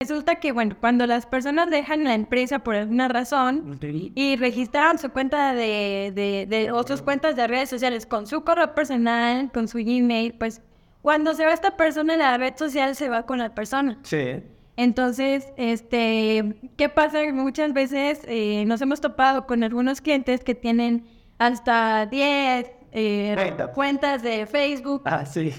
Resulta que, bueno, cuando las personas dejan la empresa por alguna razón y registran su cuenta de, de, de o sus cuentas de redes sociales con su correo personal, con su Gmail, pues cuando se va esta persona en la red social se va con la persona. Sí. Entonces, este, ¿qué pasa? Muchas veces eh, nos hemos topado con algunos clientes que tienen hasta 10 eh, cuentas de Facebook. Ah, sí.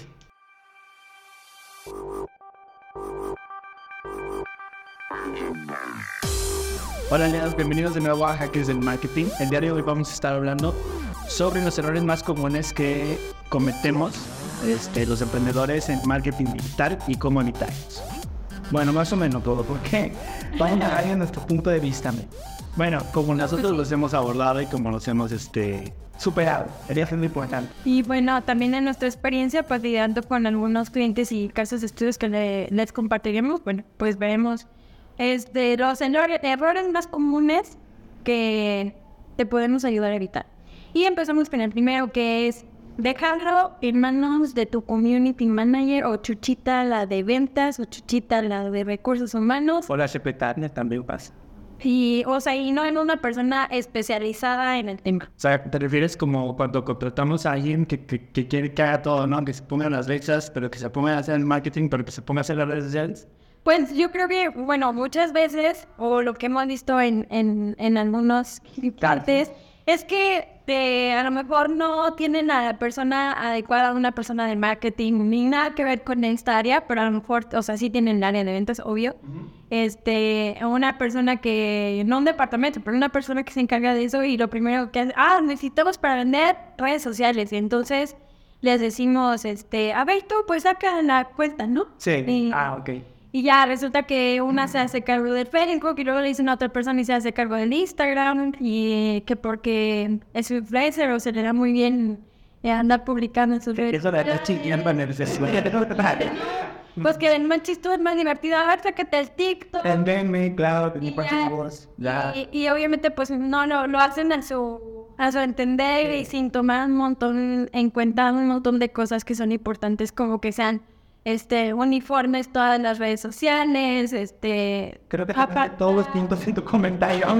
Hola, Leas, bienvenidos de nuevo a Hackers del Marketing. El día de hoy vamos a estar hablando sobre los errores más comunes que cometemos este, los emprendedores en marketing digital y cómo evitarlos. Bueno, más o menos todo, porque vamos a dar nuestro punto de vista. Bueno, como nosotros los hemos abordado y como los hemos este, superado, sería muy importante. Y bueno, también en nuestra experiencia, pues lidiando con algunos clientes y casos de estudios que le- les compartiremos, bueno, pues veremos este, los errores, más comunes que te podemos ayudar a evitar. Y empezamos con el primero, que es dejarlo en manos de tu community manager o Chuchita, la de ventas, o Chuchita, la de recursos humanos. O la secretaria también pasa. Y, o sea, y no en una persona especializada en el tema. O sea, te refieres como cuando contratamos a alguien que, que, que quiere que haga todo, ¿no? Que se ponga las fechas, pero que se ponga a hacer el marketing, pero que se ponga a hacer las redes sociales. Pues yo creo que, bueno, muchas veces, o lo que hemos visto en, en, en algunos clientes, es que eh, a lo mejor no tienen a la persona adecuada, una persona de marketing, ni nada que ver con esta área, pero a lo mejor, o sea, sí tienen el área de ventas, obvio. Este, una persona que, no un departamento, pero una persona que se encarga de eso y lo primero que hace, ah, necesitamos para vender redes sociales. Y entonces les decimos, este, a ver, tú, pues saca la cuenta, ¿no? Sí. Y- Ah, ok. Y ya resulta que una se hace cargo del Facebook y luego le dicen a otra persona y se hace cargo del Instagram y que porque es influencer o se le da muy bien eh, andar publicando en sus redes. Eso de la chingando en el Pues que el más chistoso es más divertido. A ver, sácate el TikTok. Entenme, claro, Y, tenía ya, voz. Y, obviamente pues no lo, lo hacen a su, a su entender y sin tomar un montón en cuenta un montón de cosas que son importantes como que sean este uniformes todas las redes sociales, este Creo que todos los puntos en tu comentario.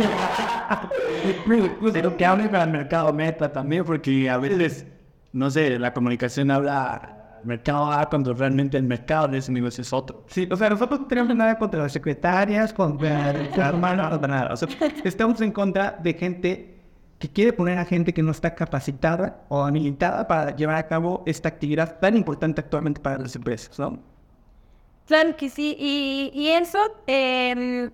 Pero que hable para el mercado meta también, porque a veces, no sé, la comunicación habla mercado A cuando realmente el mercado de ese negocio es otro. Sí, o sea, nosotros no tenemos nada contra las secretarias, contra el hermano, no, nada. O sea, estamos en contra de gente que quiere poner a gente que no está capacitada o habilitada para llevar a cabo esta actividad tan importante actualmente para las empresas, ¿no? Claro que sí, y, y eso em,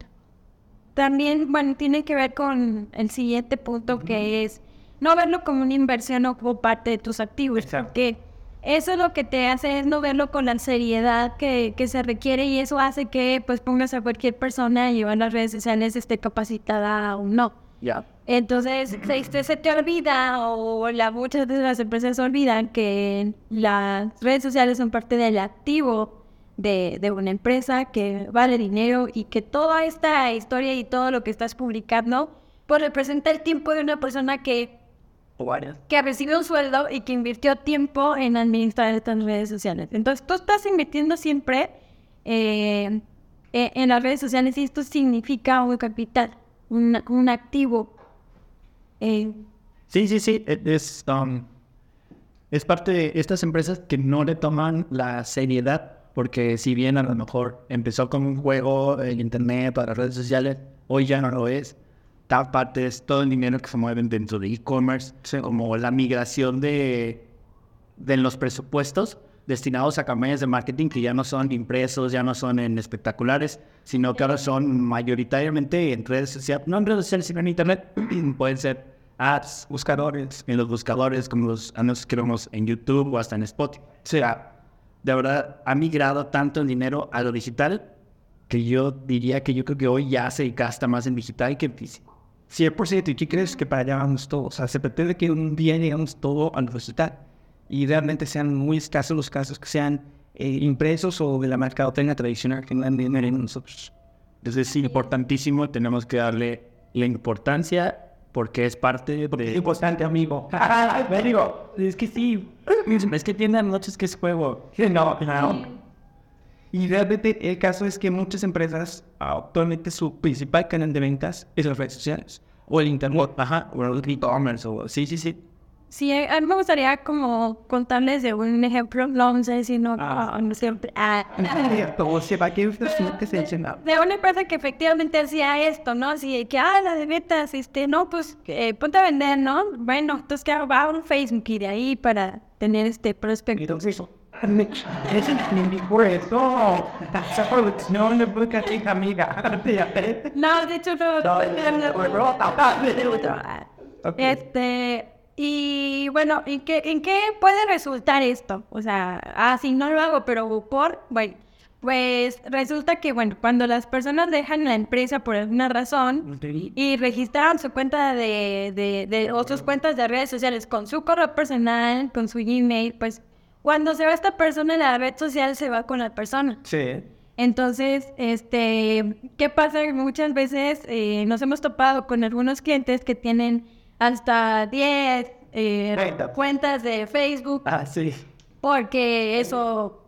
también, bueno, tiene que ver con el siguiente punto que es no verlo como una inversión o como parte de tus activos, Exacto. porque eso lo que te hace es no verlo con la seriedad que, que se requiere y eso hace que pues pongas a cualquier persona a llevar las redes sociales esté capacitada o no. Ya. Entonces, se, se- se te olvida o la, muchas veces las empresas olvidan que las redes sociales son parte del activo de, de una empresa que vale dinero y que toda esta historia y todo lo que estás publicando pues representa el tiempo de una persona que, que recibe un sueldo y que invirtió tiempo en administrar estas redes sociales. Entonces, tú estás invirtiendo siempre eh, eh, en las redes sociales y esto significa un capital, un, un activo. Eh, Sí, sí, sí. e- Es, um, es parte de estas empresas que no le toman la seriedad, porque si bien a lo mejor empezó con un juego, el internet, para las redes sociales, hoy ya no lo es. Tal parte es todo el dinero que se mueve dentro de e-commerce, como la migración de, de los presupuestos destinados a campañas de marketing que ya no son impresos, ya no son en espectaculares, sino que ahora son mayoritariamente en redes sociales, no en redes sociales, sino en internet. Pueden ser ads, buscadores, en los buscadores, como los anuncios que vemos en YouTube o hasta en Spotify. O sea, de verdad, ha migrado tanto el dinero a lo digital que yo diría que yo creo que hoy ya se gasta más en digital que en físico. 100%, ¿y qué crees que para allá vamos todos? O sea, se pretende que un día llegamos todo a lo digital y realmente sean muy escasos los casos que sean eh, impresos o de la mercadotecnia tradicional que no dan dinero en nosotros. Entonces es importantísimo, tenemos que darle la importancia porque es parte de... Es importante, amigo. Me digo, es que sí. Es que tiene noches que es juego. No, no. Y realmente el caso es que muchas empresas actualmente su principal canal de ventas es las redes sociales o el internet, ajá, o el e-commerce o sí, sí, sí. Sí, a mí me gustaría como contarles de un ejemplo, no sé si no, Ah. no siempre. ah, de una empresa que efectivamente hacía esto, ¿no? Así que, ah, la de ventas, este, no, pues, eh, ponte a vender, ¿no? Bueno, entonces que va a un Facebook y de ahí para tener este prospecto. Entonces. No, de hecho no. Este, y bueno, ¿en qué, ¿en qué puede resultar esto? O sea, ah, sí, no lo hago, pero por, bueno, pues resulta que, bueno, cuando las personas dejan la empresa por alguna razón y registraron su cuenta de, de, de o sus cuentas de redes sociales con su correo personal, con su Gmail, pues cuando se va esta persona, la red social se va con la persona. Sí. Entonces, este, ¿qué pasa? Muchas veces eh, nos hemos topado con algunos clientes que tienen hasta 10 eh, Cuentas. de Facebook, Ah, sí. porque eso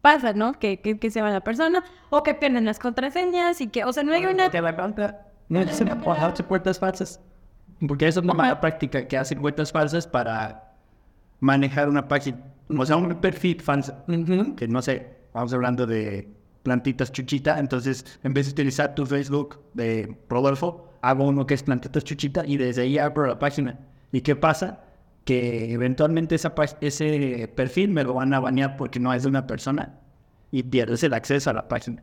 pasa, ¿no? Que, que, que se va la persona, o que pierden las contraseñas y que, o sea, no hay una... Te la. No Hacer cuentas falsas. Porque esa es una mala práctica que hacen cuentas falsas para manejar una página. O sea, un perfil falso. Que no sé, vamos hablando de plantitas chuchita. Entonces, en vez de utilizar tu Facebook de Rodolfo, hago uno que es plantitas chuchita y desde ahí abro la página. ¿Y qué pasa? Que eventualmente esa, ese perfil me lo van a banear porque no es de una persona y pierdes el acceso a la página.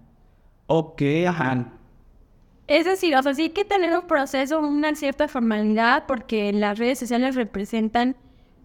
Ok, ajá. Es decir, o sea, sí hay que tener un proceso, una cierta formalidad, porque las redes sociales representan,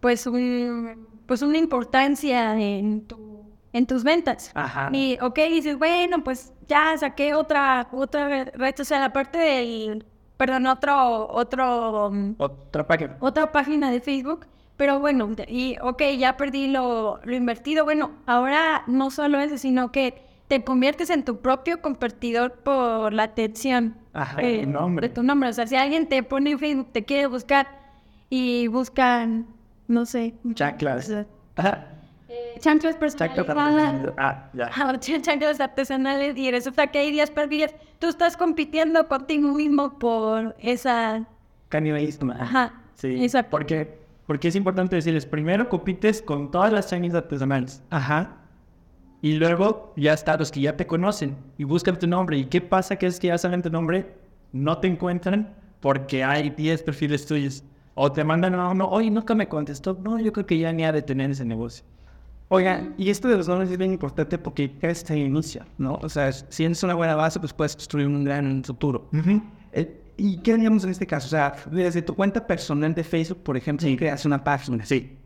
pues, un, pues una importancia en, tu, en tus ventas. Ajá. Y, ok, dices, bueno, pues ya saqué otra, otra red- red social, aparte del, perdón, otro, otro, um, Otra página. otra página de Facebook. Pero bueno, y ok, ya perdí lo, lo invertido. Bueno, ahora no solo eso, sino que te conviertes en tu propio competidor por la atención Ajá, eh, tu nombre. de tu nombre. O sea, si alguien te pone en Facebook, te quiere buscar y buscan, no sé, Chanclas. o sea, Ajá. Eh, chanclas personalizadas. Ah, ya. Chanclas artesanales y resulta que hay días perdidos. Tú estás compitiendo contigo mismo por esa... Canibalismo. Ajá. Sí, esa- porque, porque es importante decirles, primero compites con todas las chains artesanales Ajá. y luego ya está los que ya te conocen y buscan tu nombre. ¿Y qué pasa? Que es que ya saben tu nombre, no te encuentran porque hay 10 perfiles tuyos. O te mandan a uno, oye, nunca me contestó. No, yo creo que ya ni ha de tener ese negocio. Oigan, y esto de los nombres es bien importante porque es el inicio, ¿no? O sea, si tienes una buena base, pues puedes construir un gran futuro. Eh, ¿Y qué haríamos en este caso? O sea, desde tu cuenta personal de Facebook, por ejemplo, si creas una página. Sí.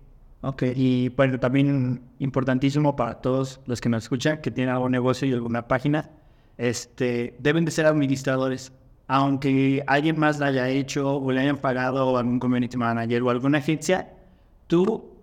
Ok. Y bueno, también importantísimo para todos los que nos escuchan, que tienen algún negocio y alguna página, este, deben de ser administradores. Aunque alguien más la haya hecho o le hayan pagado o algún community manager o alguna agencia, tú,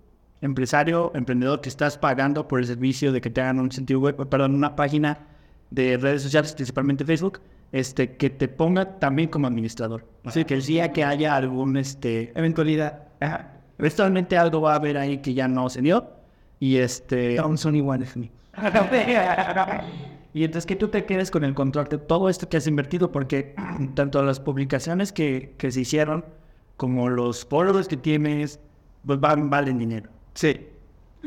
empresario, emprendedor que estás pagando por el servicio de que te hagan un sitio web, perdón, una página de redes sociales, principalmente Facebook, este, que te ponga también como administrador. Así que el día que haya algún, este, Eventualidad. Ajá. Eventualmente algo va a haber ahí que ya no se dio. Y este. Don't son iguales a mí. Y entonces que tú te quedes con el control de todo esto que has invertido, porque tanto las publicaciones que, que se hicieron como los followers que tienes, pues van, valen dinero. Sí.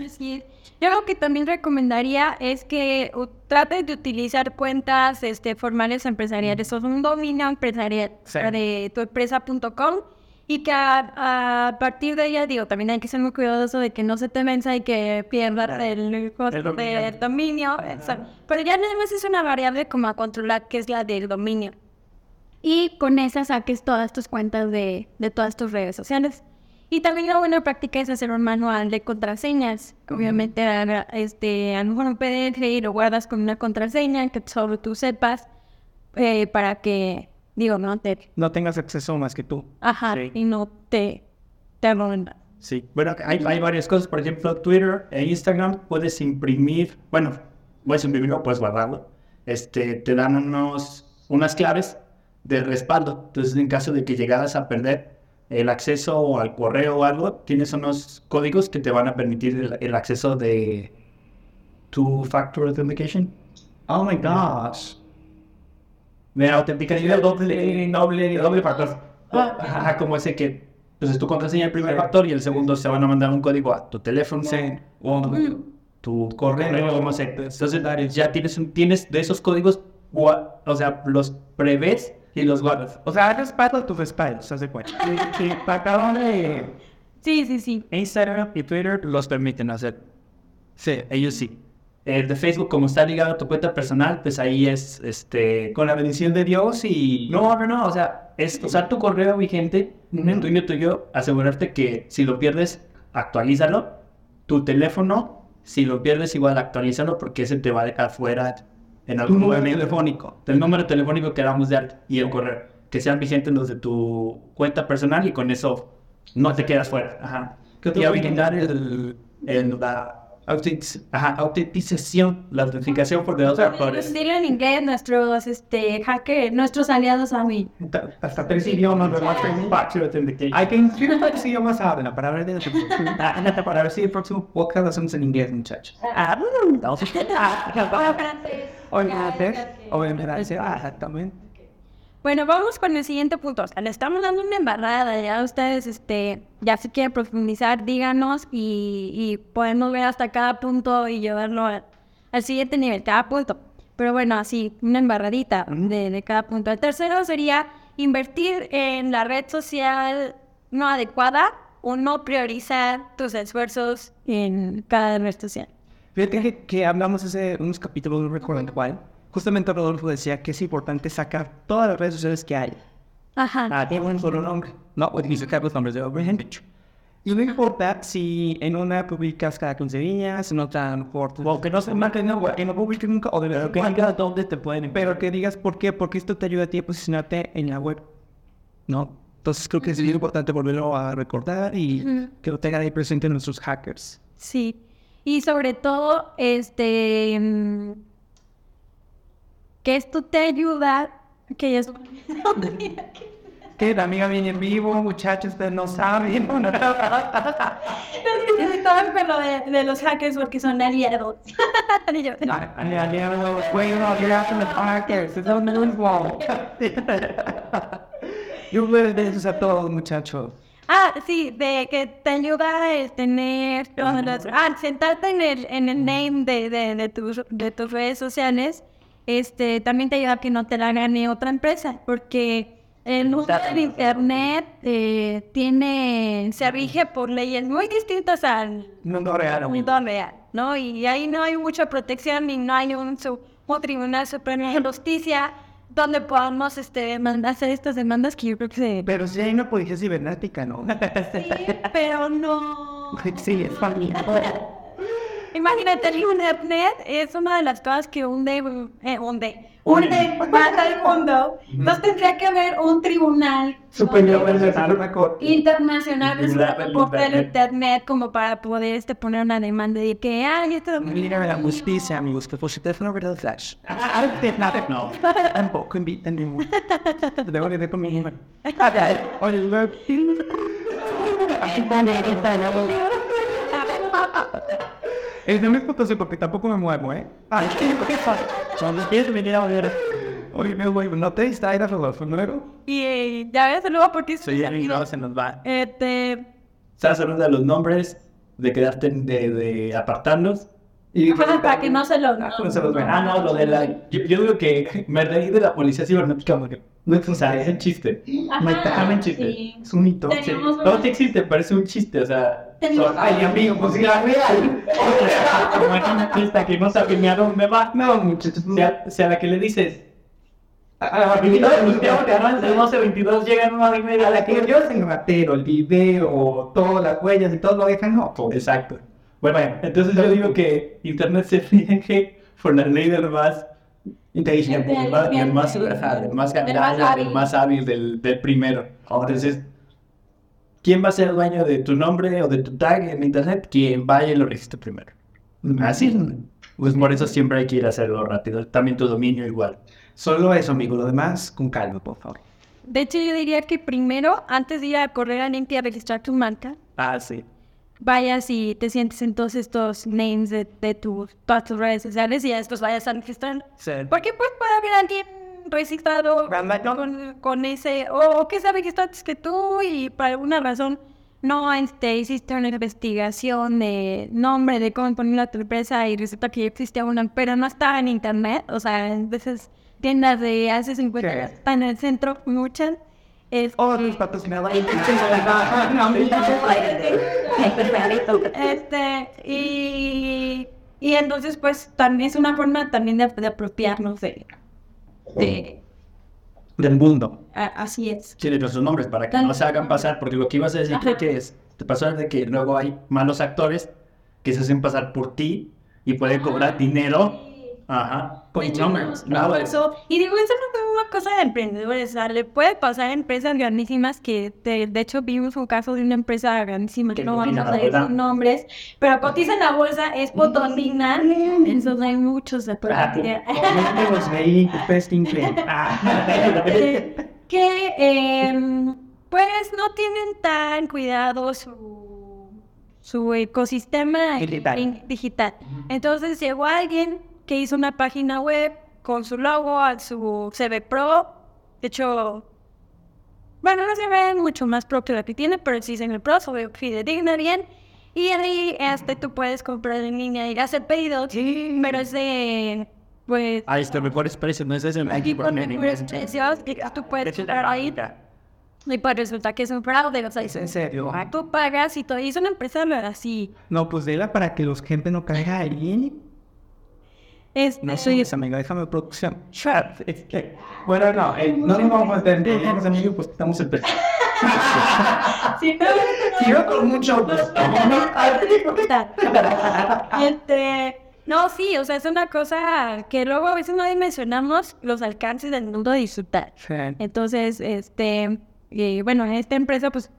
Así es. Yo lo que también recomendaría es que trates de utilizar cuentas este, formales empresariales o un dominio empresarial Sí. de tuempresa.com y que a, a partir de ella, digo, también hay que ser muy cuidadoso de que no se te venza y que pierdas el costo El dominio. del dominio. Pero ya nada más es una variable como a controlar, que es la del dominio. Y con esa saques todas tus cuentas de, de todas tus redes sociales. Y también la buena práctica es hacer un manual de contraseñas. Obviamente, a- este, a lo mejor un PDF y lo guardas con una contraseña que solo tú sepas eh, para que, digo, no te... No tengas acceso más que tú. Ajá, Sí. y no te, te roben. Sí. Bueno, hay, hay varias cosas. Por ejemplo, Twitter e Instagram puedes imprimir. Bueno, puedes imprimirlo, puedes guardarlo. Este, te dan unos, unas claves de respaldo. Entonces, en caso de que llegaras a perder el acceso al correo o algo, tienes unos códigos que te van a permitir el, el acceso de Two Factor Authentication. Oh my gosh. De autenticación doble, doble, doble factor. Ajá, como ese que, entonces tu contraseña el primer factor y el segundo se van a mandar un código a tu teléfono o tu correo, como. Entonces ya tienes, tienes de esos códigos, o sea, los prevés y los guardas. O sea, respaldo tu respaldo, ¿se hace cuenta? Sí, acabo de... Sí, sí, sí. Instagram y Twitter los permiten hacer. Sí, ellos sí. El de Facebook, como está ligado a tu cuenta personal, pues ahí es, este, con la bendición de Dios y... No, no, no, o sea, es usar tu correo vigente, un tuyo tuyo, asegurarte que si lo pierdes, actualízalo. Tu teléfono, si lo pierdes, igual actualízalo porque ese te va a dejar fuera en algún número telefónico. El número telefónico que damos de alta y el correo. Que sean vigentes los de tu cuenta personal y con eso no te quedas fuera. Ajá. ¿Qué otro Y habilitar el, el- la autenticación, la autenticación por de otros factores. Dilo en inglés nuestros este, hackers, nuestros aliados a mí. Hasta tres idiomas, ¿verdad? Hay que inscribir cuántos idiomas hablan para ver, de- para ver si el próximo podcast lo hacemos en inglés, muchachos. Ah, O en francés, o en francés, ah, exactamente. Bueno, vamos con el siguiente punto. O sea, le estamos dando una embarrada. Ya ustedes, este, ya si quieren profundizar, díganos y, y podemos ver hasta cada punto y llevarlo a- al siguiente nivel, cada punto. Pero bueno, así, una embarradita de, de cada punto. El tercero sería invertir en la red social no adecuada o no priorizar tus esfuerzos en cada red social. Fíjate que, que hablamos hace unos capítulos, no recuerdo cuál. Justamente Rodolfo decía que es importante sacar todas las redes sociales que hay. Ajá. Ah, tiene un solo nombre. No, pues ni sacar los nombres de Abraham Y no importa si en una publicas cada 15 días, en otra a lo mejor... O que no se marque, no, güey, que no publiques nunca, o de verdad que digas dónde te pueden... Pero que digas por qué, porque esto te ayuda a ti a posicionarte en la web, ¿no? Entonces creo que es importante volverlo a recordar y que lo tengan ahí presente nuestros hackers. Sí. Y sobre todo, este. Que esto te ayuda. Que ya es. Que la amiga viene en vivo, muchachos, ustedes no saben. Estaba enfermo de, de los hackers porque son aliados. Yo, Güey, no, hackers. Yo voy a todos, muchachos. Ah, sí, de que te ayuda a tener. Ah, sentarte en el, en el name de, de, de, tus, de tus redes sociales, este, también te ayuda a que no te la gane otra empresa, porque el uso del internet eh, tiene, se rige por leyes muy distintas al Mundo real, amigo. mundo real, ¿no? Y ahí no hay mucha protección y no hay un, su- un tribunal supremo de justicia donde podamos este, hacer estas demandas que yo creo que se... Pero si hay una policía cibernética, ¿no? Sí, pero no... Sí, es familia. Imagínate, el internet es una de las cosas que hunde, eh, hunde, hunde más al mundo. Entonces tendría que haber un tribunal Superior una internacional por el Internet. como para poder este, poner una demanda de que, ay, esto... Mira de la justicia, amigos, que por teléfono verdad flash. No. Tampoco invitan ningún. Debo de ver con mi número. Oye. Es de mi foto, porque tampoco me muevo, ¿eh? Ay, ¿qué pasa? Son los pies venir a ver. Oye, me voy, no te distraigas, Rodolfo, luego. Y eh, ya ves, luego porque... Sí, ya no se nos va. Este... Estás hablando de los nombres, de quedarte, de, de apartarlos. Y Ajá, para que no se lo... Ah, no se los ven. Ah, no, lo de la. Yo, yo digo que me reí de la policía cibernética porque no es, o sea, es un chiste. Ajá, Me está un chiste. sí. Es un hito. Sí. No, sí existe, parece un chiste, o sea. Ay, amigo, pues si la real. Como en una fiesta que no sabe ni a dónde va. No, muchachos, O sea, o sea, a la que le dices. A la que de 12 22 llegan una hora y media A la que yo en ratero, el video, todas las huellas y todo lo dejan, no. Exacto. Bueno, entonces yo digo que Internet se rige por la ley del más inteligente, el más, el más, el más El el más hábil del, del primero. Entonces, ¿quién va a ser el dueño de tu nombre o de tu tag en Internet? Quien vaya y lo registre primero. Así. Pues por eso siempre hay que ir a hacerlo rápido. También tu dominio igual. Solo eso, amigo, lo demás con calma, por favor. De hecho, yo diría que primero, antes de ir a correr a limpia a registrar tu marca, Ah, sí. vayas y te sientes en todos estos names de, de tu, todas tus redes sociales y ya después vayas a registrar. Sí. Porque pues puede haber alguien registrado con, con ese, o que sabe que está antes que tú y por alguna razón no este, hiciste una investigación de nombre de cómo poner la empresa y resulta que existía una, pero no estaba en internet, o sea, en veces tiendas de hace 50 años Sí. están en el centro, muchas. Patrocinadores. Este, y, y entonces, pues, también es una forma también de, de apropiarnos de, de- Del mundo. a- así es. De nuestros nombres, para que no se hagan pasar, porque lo que ibas a decir Ajá. que es, te pasó de que luego hay malos actores que se hacen pasar por ti y pueden cobrar dinero. Ajá. De hecho, no, no pasó. Y digo, eso no es una cosa de emprendedores, o sea, le puede pasar a empresas grandísimas que, de, de hecho, vimos un caso de una empresa grandísima, Que no vamos a decir nombres, pero cotiza en la bolsa, es Potosina, entonces hay muchos de. Los in claim. que, que, em, pues no tienen tan cuidado su, su ecosistema Digital. digital. Entonces llegó alguien que hizo una página web con su logo, a su CV Pro. De hecho, bueno, no se ve mucho más pro que la que tiene, pero sí ve Pro, se ve fidedigna bien. Y ahí este, tú puedes comprar en línea y hacer pedidos, pero es de, pues, Ahí está, mejores precios, no es ese. Aquí con mejores precios, y tú puedes comprar ahí y pues resulta que es un fraude, o sea, ¿Es en serio? tú pagas y todo, y es una empresa así. No, pues dela para que los gente no caiga ahí. Es, No soy esa amiga, déjame producción. Chat. Es que- Bueno, no, eh, no nos vamos a entender, amigos, pues estamos en Sí, no, Yo con mucho Este, no, sí, o sea, es una cosa que luego a veces no dimensionamos los alcances del mundo de disfrutar. Entonces, este, eh, bueno, esta empresa, pues,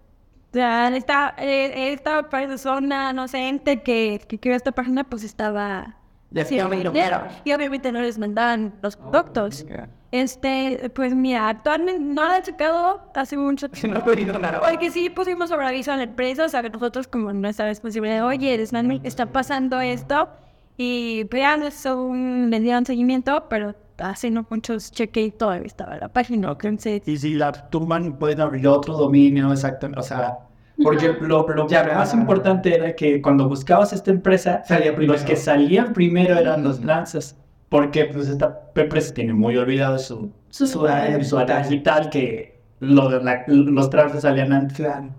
ya esta, eh, esta persona, no sé, ente que, que creó esta página, pues estaba Estaba dinero. Y obviamente no les mandaban los productos. Este, pues mira, actualmente no lo han checado hace mucho no tiempo. he pedido nada. Porque sí pusimos sobre aviso a la empresa, o sea, que nosotros como nuestra responsabilidad, oye, están- está pasando esto, y pues ya les, un- les dieron seguimiento, pero hace no muchos cheque y todavía estaba la página, entonces... Y si la tumban, pueden abrir otro dominio, exactamente. O sea, porque lo, lo Ya, más importante era que cuando buscabas esta empresa, los que salían primero eran los lanzas. Porque pues esta empresa tiene muy olvidado su, Su- su, su digital, que lo la- los transfers salían antes. Claro.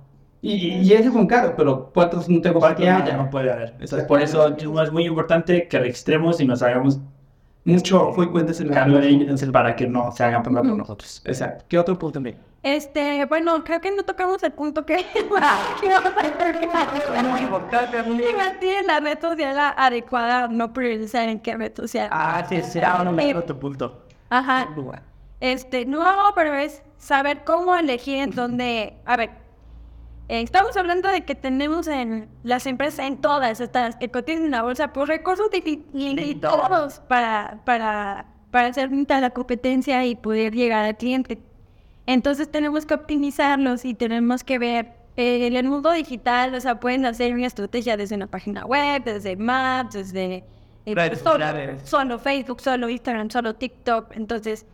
Y, y eso es un caro, pero ¿cuántos no tengo Cuatro ya? no puede haber. Por eso es muy importante que registremos y nos hagamos Mucho cargo de ellos para que no se hagan por nosotros. Exacto. ¿Qué otro punto también? Este, bueno, creo que no tocamos el punto que... vamos a hacer. Tiene la red social adecuada, no priorizar en qué red social. Ah, sí, sí. No me otro punto. Ajá. Este, no, pero es saber cómo elegir en dónde. A ver, eh, estamos hablando de que tenemos en las empresas, en todas estas que cotizan en la bolsa, pues recursos li- limitados para, para, para hacer frente a la competencia y poder llegar al cliente. Entonces tenemos que optimizarlos y tenemos que ver eh, en el mundo digital, o sea, pueden hacer una estrategia desde una página web, desde Maps, desde eh, Redes solo, Facebook, solo Instagram, solo TikTok. Entonces,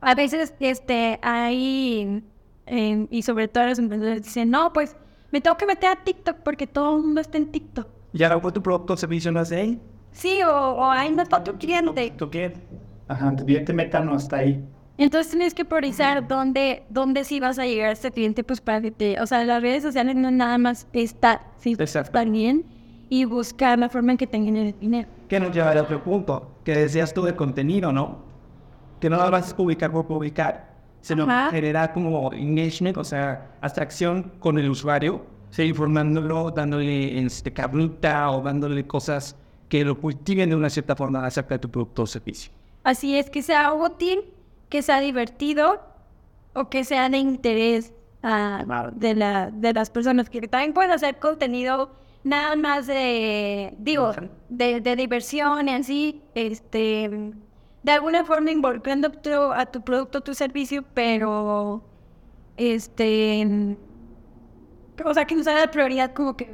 a veces este hay, eh, y sobre todo los emprendedores dicen, no, pues me tengo que meter a TikTok porque todo el mundo está en TikTok. ¿Y ahora tu producto o servicio no hace ahí? Sí, o, o ahí no está tu cliente. ¿Tú qué? Ajá, tu cliente meta no está ahí. Entonces tienes que priorizar dónde, dónde sí vas a llegar a este cliente, pues para que te, o sea, las redes sociales no nada más estar, sí, bien y buscar la forma en que tengan el dinero. Que nos lleva al otro punto, que decías tú de contenido, ¿no? Que no nada más es publicar por publicar, sino Ajá. generar como engagement, o sea, atracción con el usuario, sí, informándolo, dándole este, cabruta o dándole cosas que lo cultiven de una cierta forma acerca de tu producto o servicio. Así es, que sea útil, que sea divertido o que sea de interés Claro. de, la, de las personas que también pueden hacer contenido nada más de, digo, de, de diversión y así, este, de alguna forma involucrando tu- a tu producto, tu servicio, pero, este, o sea, que no sea la prioridad como que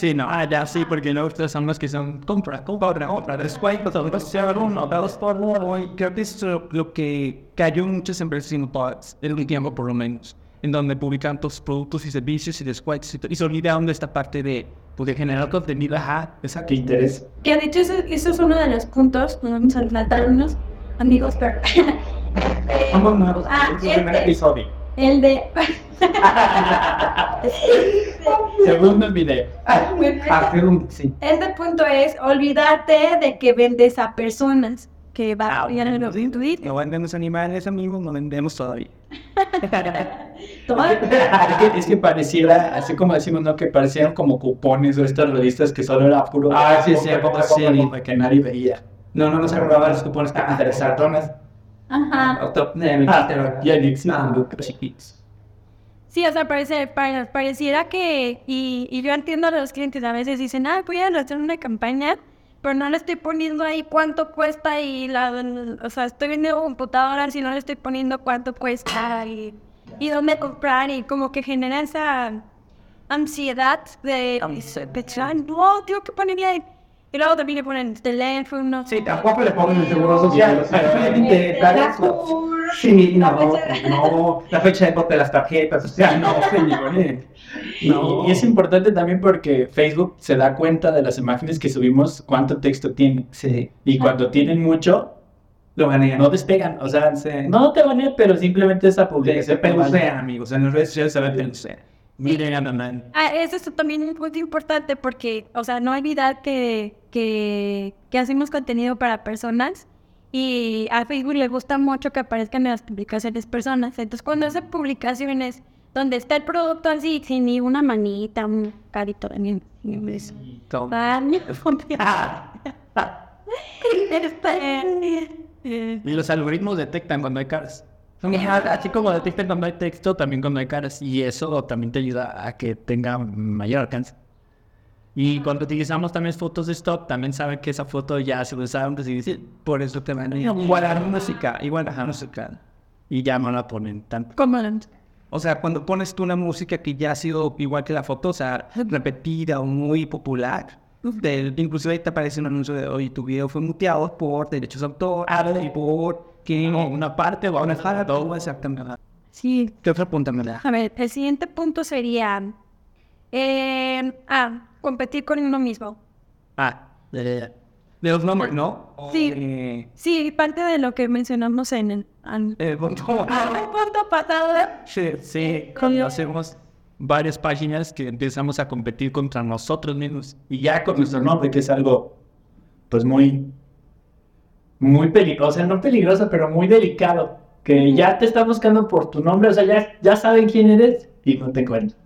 Sí, no. Ah, ya, sí, porque luego ustedes son los que son compra, compra, compra, después, pues, uno, dos por uno. Creo que eso es lo que cayó en muchas empresas, no todas, en un tiempo por lo menos, en donde publican tus productos y servicios y después, y se olvidaron de esta parte de poder generar contenido. Ajá, exacto. Qué interés. Que de hecho eso, eso es uno de los puntos, no vamos a saltar unos amigos, pero... Vamos, vamos, Ah, es el primer este. episodio. El de... Segundo video. Ah, sí. Este punto es olvidarte de que vendes a personas que va a en tu Twitter. No vendemos animales, amigos, no vendemos todavía. Es, que, es que pareciera, así como decimos, ¿no? Que parecían como cupones o estas revistas que solo era puro. Ah, sí, sí, compra, sí. que nadie veía. No, no nos acordaban los cupones que Ah, de las cartonas. Ajá. Ah, ya ni existen. Sí, o sea, parece, pare- pareciera que, y, y yo entiendo a los clientes, a veces dicen, ah, voy a hacer una campaña, pero no le estoy poniendo ahí cuánto cuesta y la, o sea, estoy vendiendo computadoras y no le estoy poniendo cuánto cuesta y, y dónde comprar y como que genera esa ansiedad de, de, no, tengo que ponerle ahí. Y luego también le ponen teléfono. Sí, tampoco le ponen el seguro social. O sea, de dar eso. Sí, no, no. La fecha de corte de las tarjetas, o sea, no, señor. No. Y es importante también porque Facebook se da cuenta de las imágenes que subimos, cuánto texto tiene. Sí, Y cuando tienen mucho, lo gané. no despegan. O sea, Sí. no te baneé, pero simplemente esa publicación se pelucean, amigos. En las redes sociales se pelucean. Miren. Ah, eso es también un punto importante porque, o sea, no olvidar que, que, que hacemos contenido para personas y a Facebook le gusta mucho que aparezcan en las publicaciones personas. Entonces, cuando hace publicaciones donde está el producto así, sin ni una manita, un carito ni- ni eso. Ah, Este, eh, Y los algoritmos detectan cuando hay caras. Así como detectan cuando hay texto, también cuando hay caras. Y eso también te ayuda a que tenga mayor alcance. Y cuando utilizamos también fotos de stock, también saben que esa foto ya se usaron pues, y dicen, Por eso te van a igual a música, igual a música. y ya no la ponen tanto. ¿Cómo lo- O sea, cuando pones tú una música que ya ha sido igual que la foto, o sea, repetida o muy popular, del- inclusive ahí te aparece un anuncio de, oye, tu video fue muteado por derechos de autor, y por que una parte o una para parte. todo exactamente. Sí, ¿Qué otra punta me da? A ver, el siguiente punto sería, eh, ah, competir con uno mismo. Ah, eh, De los nombres, ¿no? O Sí. de- Sí, parte de lo que mencionamos en el, an- eh, bueno, ¿cómo? el punto pasado. Sí, sí, Con- hacemos varias páginas que empezamos a competir contra nosotros mismos. Y ya con nuestro nombre, que es algo, pues muy, muy peligroso, o sea, no peligroso, pero muy delicado. Que ya te está buscando por tu nombre, o sea, ya, ya saben quién eres y no te encuentran.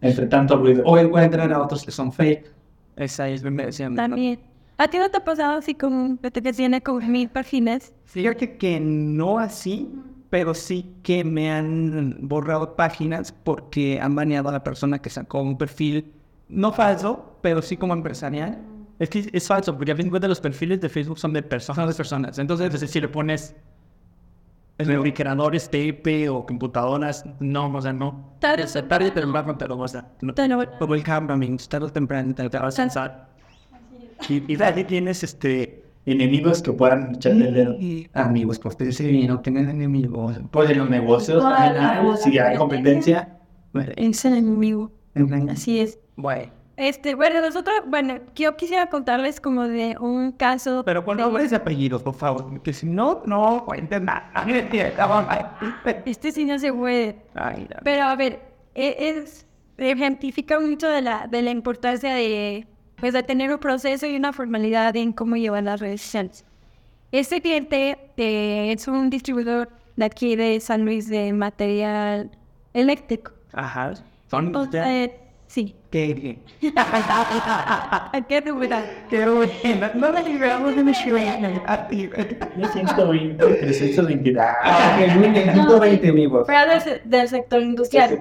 Entre tanto ruido. O encuentran a otros que son fake. Esa es me decían. También. ¿A ti no te ha pasado así con un que tiene como mil páginas? Fíjate que no así, pero sí que me han borrado páginas porque han baneado a la persona que sacó un perfil, no falso, pero sí como empresarial. Es que es falso, porque a fin de cuentas los perfiles de Facebook son de personas. Son las personas. Entonces, Entonces, si le pones refrigeradores, TP o computadoras, no, o sea, no. Tarde- Es tarde, pero más te lo muestra. No como el campamento, tarde o temprano te te va vas a cansar. Y, y ahí tienes este, enemigos que puedan echarte el dedo. Amigos, pues ustedes no tengan enemigos. Pues en los negocios, si hay competencia. Es el enemigo. Así es. Bueno, Este, bueno, nosotros, bueno, yo quisiera contarles como de un caso. pero con de- nombres y apellidos, por favor, que si no, no cuenten nada. Este sí no se puede. Ay, Pero a ver, e- es, ejemplifica mucho de la, de la importancia de, pues, de tener un proceso y una formalidad en cómo llevar las redes sociales. Este cliente eh, es un distribuidor de aquí de San Luis de material eléctrico. Ajá. Son Entonces, sí. ¿Qué? ¿Qué te gusta? Qué bueno. No me liberamos de mi. Yo 120, 320. Ah, ok, muy bien. 120 amigos. Fuera del, se- del sector industrial.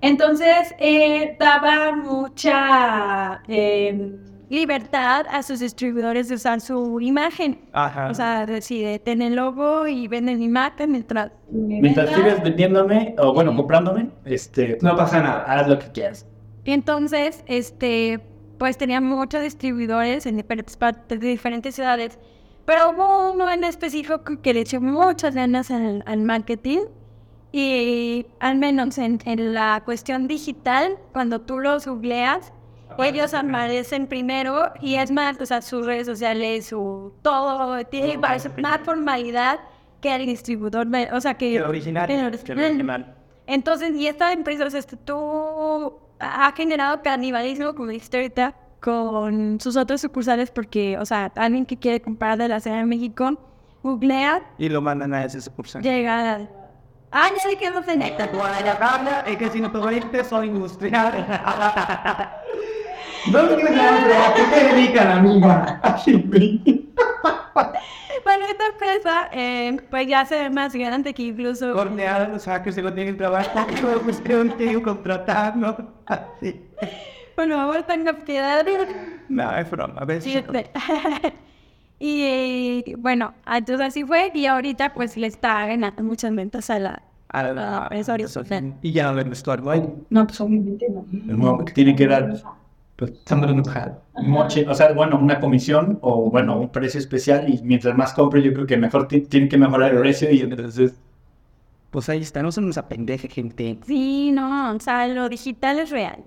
Entonces, eh, daba mucha eh, libertad a sus distribuidores de usar su imagen. Ajá. O sea, de- si de- tienen logo y venden mi imagen mientras... Mientras sigues vendiéndome, o bueno, comprándome, este, no pasa nada. haz lo que quieras. Y entonces, este, pues tenía muchos distribuidores en diferentes partes de diferentes ciudades. Pero hubo uno en específico que le echó muchas ganas al, al marketing y al menos en, en, la cuestión digital, cuando tú los googleas, ellos aparecen primero y es más, o sea, sus redes sociales, su todo, tiene más formalidad que el distribuidor, o sea, que el original. el original. Entonces, y esta empresa, o sea, tú ha generado canibalismo, como dijiste ahorita, con sus otros sucursales, porque, o sea, alguien que quiere comprar de la Ciudad de México, googlea. Y lo mandan a ese sucursal. Llega a Ah, ya sé que no se neta. Es que si no te voy a soy industrial. No me ¿a qué te dedican, amiga? Bueno, esta empresa, eh, pues ya se ve más grande que incluso... Corneada los hackers se lo tienen que trabajar. Pues tengo que contratar, ¿no? Así. Bueno, ahora están piedad. No, es broma. A ver Sí, y eh, bueno, entonces así fue y ahorita pues le está ganando muchas ventas a la, A la- a la empresa. Y ya no le vestuario, ¿no? No, pues obviamente no. El modo que tiene que dar pues, Estamos enojado. un moche, o sea, bueno, una comisión o bueno, un precio especial y mientras más compre yo creo que mejor ti- tiene que mejorar el precio y entonces Pues ahí está, no se nos apendeje, gente. Sí, no, o sea, lo digital es real.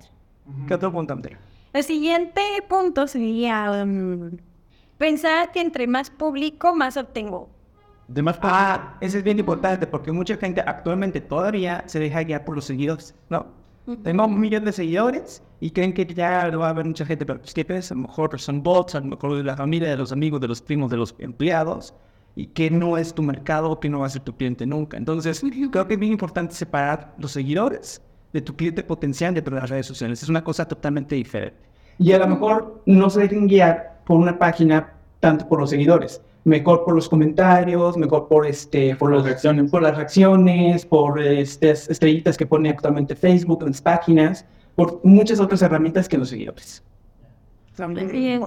¿Qué otro punto, Andrea? El siguiente punto sería um, pensar que entre más público, más obtengo. de más Ah, eso es bien importante porque mucha gente actualmente todavía se deja guiar por los seguidores, ¿no? Tengo un millón de seguidores y creen que ya no va a haber mucha gente, pero pues, ¿qué crees? A lo mejor son bots, a lo mejor de la familia, de los amigos, de los primos, de los empleados y que no es tu mercado, que no va a ser tu cliente nunca. Entonces, creo que es bien importante separar los seguidores de tu cliente potencial dentro de las redes sociales. Es una cosa totalmente diferente. Y a lo mejor no se dejen guiar por una página tanto por los seguidores, mejor por los comentarios, mejor por este, por las reacciones, por las reacciones, por este, estrellitas que pone actualmente Facebook en las páginas, por muchas otras herramientas que los seguidores. Es.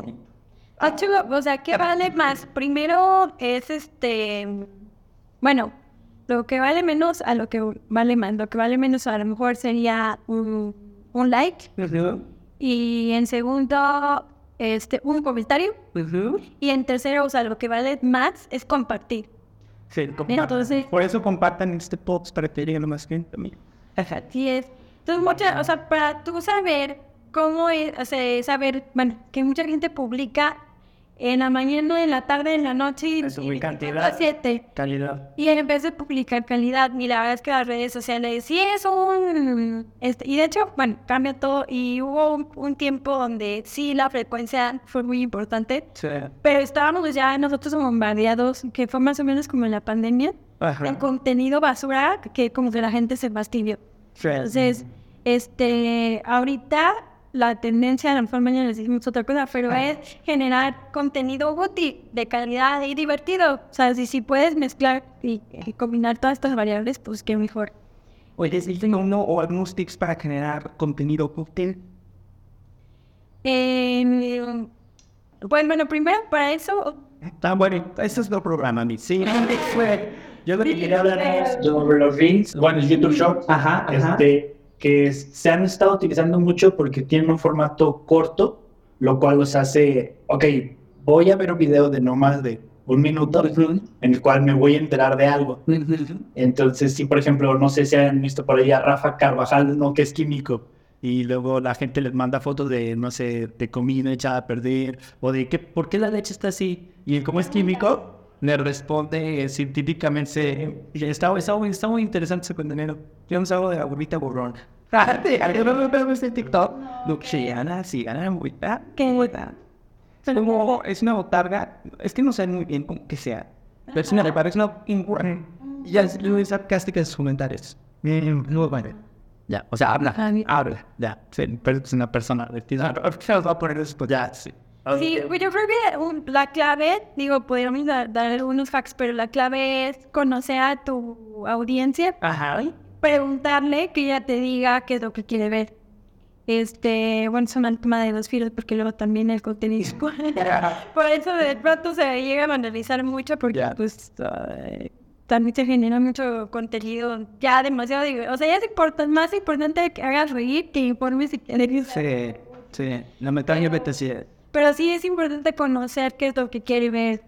Ah, o sea, ¿qué vale más? Primero es este. Bueno, lo que vale menos a lo que vale más. Lo que vale menos a lo mejor sería un, un like. Y en segundo, este, un comentario. Y en tercero, o sea, lo que vale más es compartir. Sí. Entonces- por eso compartan este post para que llegue a más gente también. Así es. Entonces, mucha, o sea, para tú saber cómo es, o sea, saber, bueno, que mucha gente publica en la mañana, en la tarde, en la noche 24 cantidad. a 7. Calidad. Y en vez de publicar calidad, y la verdad es que las redes sociales sí es un... Este, y de hecho, bueno, cambia todo. Y hubo un, un tiempo donde sí la frecuencia fue muy importante. Sí. Pero estábamos ya nosotros bombardeados, que fue más o menos como en la pandemia, Ajá. en contenido basura, que como que la gente se fastidió. Sí. Entonces, este, ahorita la tendencia, a lo mejor mañana les decimos otra cosa, pero es generar contenido útil, de calidad y divertido. O sea, si, si puedes mezclar y, y combinar todas estas variables, pues qué mejor. Oye, ¿sí tengo uno o algunos tips para generar contenido útil? Eh, bueno, bueno, primero para eso, Está bueno, ese es el programa, mi sí. Yo lo que quería hablar es sobre los Reels, bueno, YouTube Shorts, Ajá, ajá. este, que se han estado utilizando mucho porque tienen un formato corto, lo cual los hace, ok, voy a ver un video de no más de un minuto en el cual me voy a enterar de algo. Entonces, si por ejemplo, no sé si han visto por ahí a Rafa Carvajal, ¿no? que es químico, y luego la gente les manda fotos de, no sé, de comida echada a perder, o de que, ¿por qué la leche está así? Y como es químico, le responde científicamente. Está, está, muy- está muy interesante ese contenido. Yo no algo de la burrita burrón. Este TikTok. Lo que gana, si gana muy bien. ¿Qué? Es como, es una botarga, es que no sé muy bien cómo que sea. Pero es una, me parece una. Y es muy sarcástica en sus comentarios. Muy bueno. Ya, o sea, habla. Ah. Habla, ya. Sí, pero es una persona divertida. Se los voy a poner después. Ya, sí. Sí, pues yo creo que un- la clave, digo, podríamos dar, dar algunos hacks, pero la clave es conocer a tu audiencia, Ajá. preguntarle que ella te diga qué es lo que quiere ver. Este, bueno, es un tema de los filos porque luego también el contenido. Por eso de pronto se llega a analizar mucho porque Ya. pues también se genera mucho contenido ya demasiado, digo, o sea, ya es importa- más importante que hagas reír que informes y que Sí. Sí, lamentablemente sí. Pero sí es importante conocer qué es lo que quiere ver,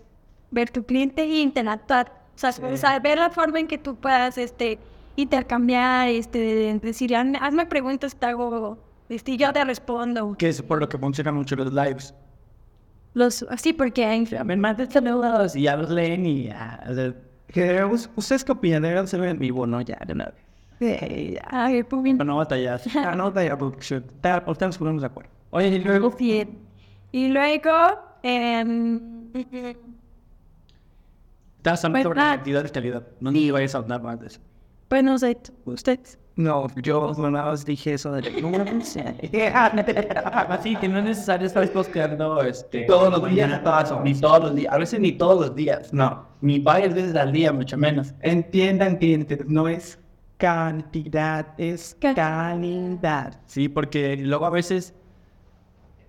ver tu cliente y interactuar. O sea, saber la forma en que tú puedas este, intercambiar, este, decir, "Hazme- preguntas, te hago, este, yo te respondo. Que es por lo que funcionan mucho los lives. Los, así porque hay... Me mandan saludos y ya los leen y ya. o sea, ¿Ustedes qué opinan? Deberían ser en vivo, ¿no? Ya, de una vez. Sí. Ay, pues bien. no batallas. Ah, no, está- ahorita nos ponemos de acuerdo. Oye, y luego, Bien. Y luego, em, Estás hablando sobre ¿Verdad? cantidad y calidad. No ni vayas a hablar más de eso. pues no sé, ustedes. no, yo nada más dije eso de Así que no es necesario estar posteando este, Todos los días, Ni todos los días. A veces ni todos los días. No. Ni varias veces al día, mucho menos. Entiendan que no es cantidad, es Ca- calidad. Sí, porque luego a veces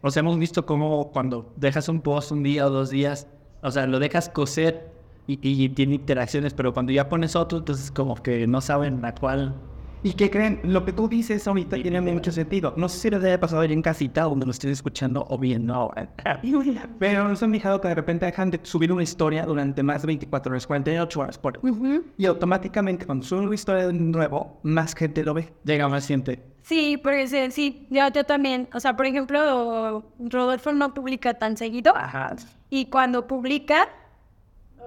nos hemos visto como cuando dejas un post un día o dos días, o sea, lo dejas coser y, y tiene interacciones, pero cuando ya pones otro, entonces como que no saben a cuál. ¿Y qué creen? Lo que tú dices ahorita tiene mucho sentido. No sé si les haya pasado ahí en casita donde lo estén escuchando o viendo ahora. Pero nos han fijado que de repente dejan de subir una historia durante más de 24 horas, 48 horas por Y automáticamente cuando suben una historia de nuevo, más gente lo ve. Llega más gente. Sí, porque sí, sí, yo, yo también. O sea, por ejemplo, Rodolfo no publica tan seguido. Ajá. Y cuando publica,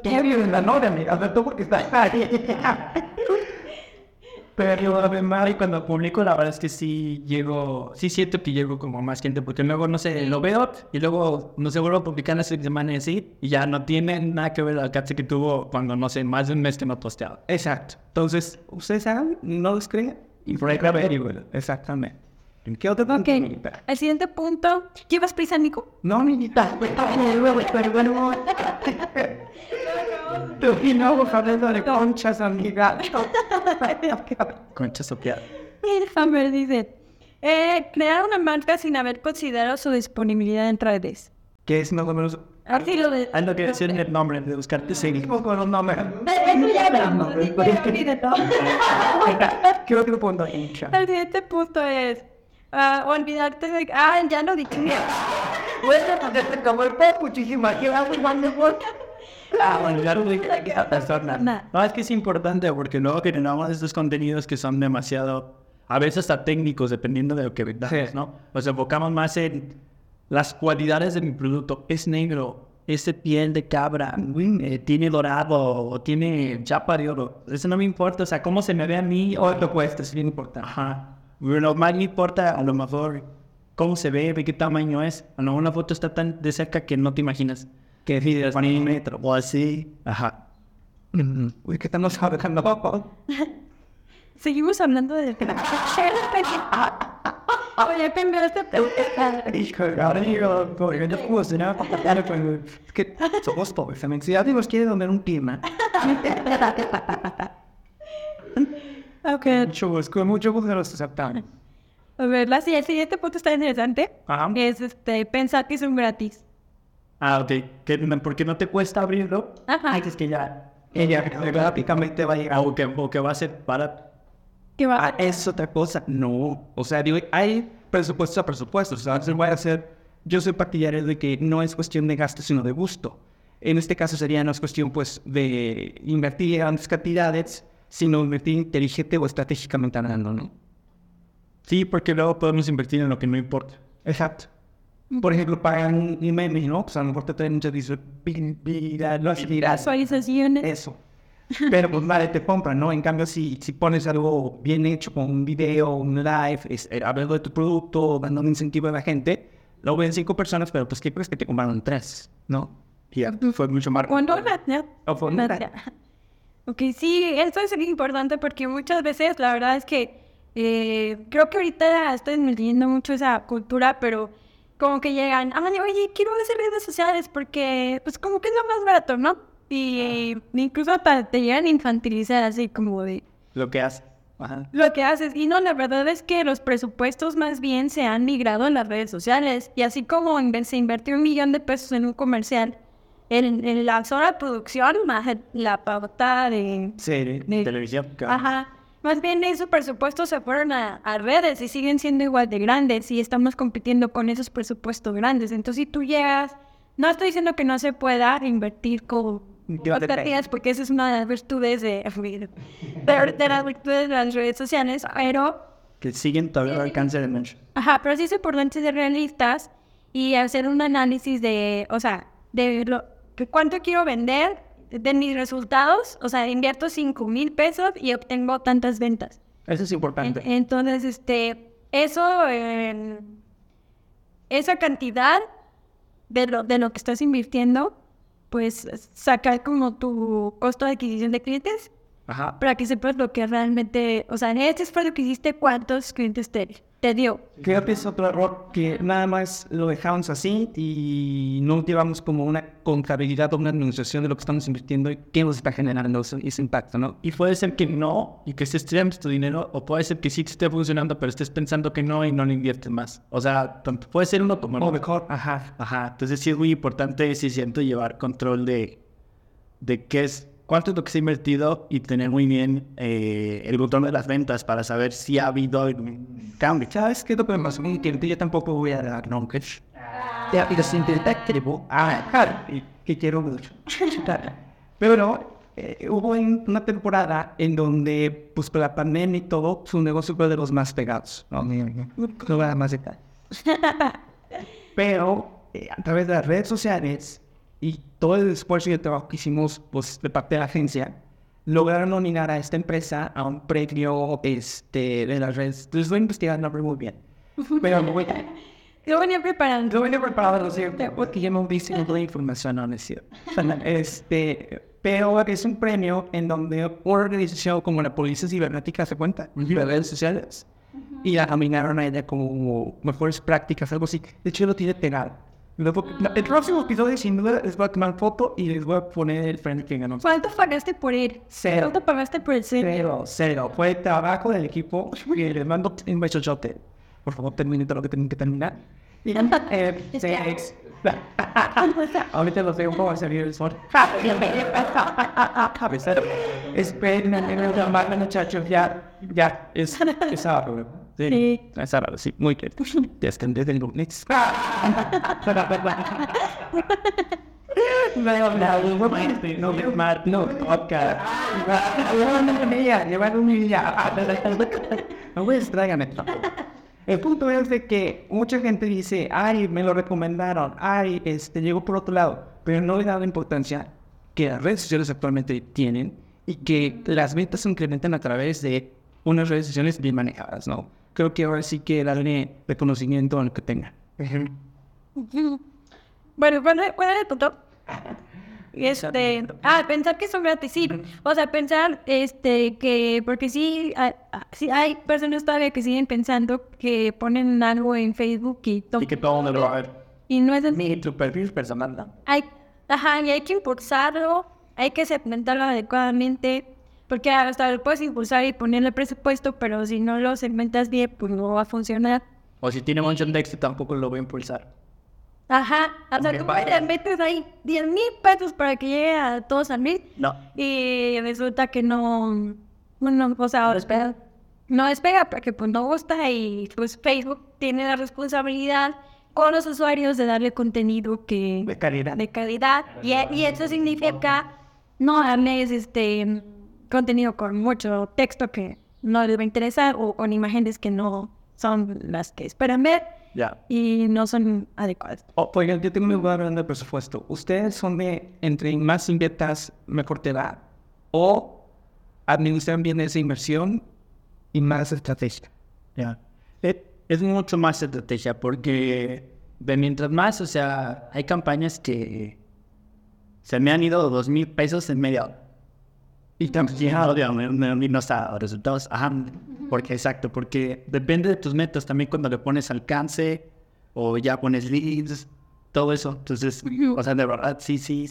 ¿Qué la novia, amiga? Porque está Pero además, y cuando publico, la verdad es que sí llego, sí siento que llego como más gente, porque luego, no sé, lo veo y luego no se vuelvo a publicar la semana y así, y ya no tiene nada que ver el alcance que tuvo cuando, no sé, más de un mes que no posteaba. Exacto. Entonces, ¿ustedes hagan? ¿No les creen? Y por ahí la ver y bueno. Exactamente. ¿Qué otra ok. El siguiente punto. ¿Llevas prisa, Nico? No, niñita. Tú y no hablando de conchas, amiga. Concha sopeada. A ver, dice. Eh, crear una marca sin haber considerado su disponibilidad en redes. ¿Qué es más o menos? Así lo de... Lo que decía en el nombre de buscarte. Seguimos con los nombres. Eso ya hablamos. olvídalo. ¿Qué otro punto, hincha? El siguiente punto es ah, olvidarte de... Ah, ya lo dije. como el muchísimas Ah, bueno, ya lo dije a cada persona. Nah. No, es que es importante porque luego generamos estos contenidos que son demasiado, a veces hasta técnicos, dependiendo de lo que vendamos, Sí. ¿no? Nos enfocamos más en las cualidades de mi producto. Es negro, es piel de cabra, eh, tiene dorado o tiene chapa de oro. Eso no me importa, o sea, cómo se me ve a mí. o- Otro puesto, es bien importante. Ajá. Lo más me importa a lo mejor cómo se ve, de qué tamaño es. A lo mejor una foto está tan de cerca que no te imaginas que de un metro o así. Ajá. Uy, ¿qué estamos hablando? Seguimos hablando de... Oye, primero este Es que somos pobres también. Si alguien nos quiere donar un tema, Ok. mucho gusto, con mucho gusto los aceptamos. A ver, la, el siguiente punto está interesante. Ajá. Es este, pensar que son gratis. Ah, ok. ¿Qué, ¿Por qué no te cuesta abrirlo? Ajá. Ay, es que ya. Ella gráficamente va a llegar. O que, o que va a ser para. Va Ah, es otra cosa. No. O sea, digo, hay presupuestos a presupuestos. O sea, se voy a hacer. Yo soy partidario de que no es cuestión de gasto, sino de gusto. En este caso sería no es cuestión, pues, de invertir grandes cantidades, sino invertir inteligente o estratégicamente hablando, ¿no? Sí, porque luego podemos invertir en lo que no importa. Exacto. Por ejemplo, pagan un meme, ¿no? Pues a lo mejor te traen dirás visualizaciones. eso. Pero pues vale, te compran, ¿no? En cambio, si, si pones algo bien hecho con un video, un live, es, eh, hablando de tu producto, dando un incentivo a la gente, lo ven cinco personas, pero pues ¿qué crees que te compraron tres? ¿no? Y ya, fue mucho más. O no, la- no. O fue La- una- Ok, sí, esto es importante porque muchas veces la verdad es que eh, creo que ahorita estoy metiendo mucho esa cultura, pero como que llegan, ah, oye, quiero hacer redes sociales porque pues como que es lo más barato, ¿no? Y incluso hasta te llegan a infantilizar así como de Lo que hace. Ajá. lo que haces. Y no, la verdad es que los presupuestos más bien se han migrado en las redes sociales. Y así como en vez se invirtió un millón de pesos en un comercial, en, en la sola producción, más la pauta de... Sí, de- Televisión. Ajá. Más bien esos presupuestos se fueron a, a redes y siguen siendo igual de grandes y estamos compitiendo con esos presupuestos grandes. Entonces, si tú llegas, no estoy diciendo que no se pueda invertir con otras porque esa es una de las virtudes de, de, de las virtudes de las redes sociales, pero Que siguen todavía al alcance de mucho. Ajá, pero sí es importante ser realistas y hacer un análisis de, o sea, de lo, cuánto quiero vender, de mis resultados, o sea, invierto 5 mil pesos y obtengo tantas ventas. Eso es importante. entonces, este, eso, eh, esa cantidad de lo, de lo que estás invirtiendo, pues sacar como tu costo de adquisición de clientes Ajá. para que sepas lo que realmente, o sea, este esfuerzo que hiciste, cuántos clientes te, te dio. Creo que es otro error que nada más lo dejamos así y no llevamos como una contabilidad o una administración de lo que estamos invirtiendo y qué nos está generando ese, ese impacto, ¿no? Y puede ser que no y que estés tirando tu dinero, o puede ser que sí te esté funcionando, pero estés pensando que no y no le inviertes más. O sea, tanto puede ser uno como O mejor, ajá. Ajá, entonces sí es muy importante, sí siento, llevar control de, de qué es, cuánto es lo que se ha invertido y tener muy bien eh, el control de las ventas para saber si ha habido algún cambio. ¿Sabes qué es lo que me pasó con un cliente? Yo tampoco voy a dar nombres. Ya, pero sin detectable. Ah, claro, y que quiero mucho. Pero eh, hubo en una temporada en donde, pues por la pandemia y todo, su negocio fue de los más pegados. No, no voy a dar más detalles. Pero eh, a través de las redes sociales y todo el esfuerzo y el trabajo que hicimos pues, de parte de la agencia, lograron nominar a esta empresa a un premio este, de las redes. Les voy a investigar el nombre muy bien. Pero me voy Yo venía preparando. yo venía preparado, lo sé, porque ya me toda la información, no, no es cierto. Este, pero es un premio en donde una organización como la Policía Cibernética se cuenta en las redes sociales y la nominaron a ella como mejores prácticas, algo así. De hecho, lo tiene pegado. El próximo episodio, sin duda, les voy a tomar foto y les voy a poner el premio que ganó. ¿Cuánto pagaste por ir? Cero. ¿Cuánto pagaste por el ser? Cero, cero. Fue trabajo del equipo y les mando un besochote. Por favor, terminen todo lo que tienen que terminar. Eh, sí, Ahorita los veo cómo va a salir el sol. Esperen, no muchachos, ya, ya, es, es sábado. Sí. Es sábado, sí, muy bien. Ya están desde el lunes. No, no, no, podcast. Llevar un día. No extrañarme. El punto es de que mucha gente dice, ay, me lo recomendaron, ay, este, llegó por otro lado, pero no le da la importancia que las redes sociales actualmente tienen y que las ventas se incrementan a través de unas redes sociales bien manejadas, ¿no? Creo que ahora sí que darle reconocimiento a lo que tengan. Bueno, ¿cuál es el punto? Este, ah, pensar que son gratis, sí. O sea, pensar este, que, porque sí, hay, sí hay personas todavía que siguen pensando que ponen algo en Facebook y, Y que todo lo va a ver. y no es así. Ni tu perfil personal, ¿no? Hay, ajá, y hay que impulsarlo, hay que segmentarlo adecuadamente, porque hasta lo puedes impulsar y ponerle presupuesto, pero si no lo segmentas bien, pues no va a funcionar. O si tiene mucho texto, tampoco lo voy a impulsar. Ajá, o sea, tú le metes ahí 10 mil pesos para que llegue a todos a mil No. y resulta que no, bueno, o sea, despega. no despega porque pues no gusta y pues Facebook tiene la responsabilidad con los usuarios de darle contenido que De calidad. de calidad y, y eso significa no darles este contenido con mucho texto que no les va a interesar o con imágenes que no son las que esperan ver Ya. y no son adecuadas. Oh, oigan, yo tengo una duda hablando de presupuesto. ¿Ustedes son de entre más inviertas, mejor te da? ¿O administran bien esa inversión y más estrategia? Ya. Es, es mucho más estrategia porque de mientras más, o sea, hay campañas que se me han ido dos mil pesos en media hora. Y también y no está resultados. Ajá. Porque exacto, porque depende de tus metas también cuando le pones alcance o ya pones leads, todo eso. Entonces, o sea, de verdad, sí, sí.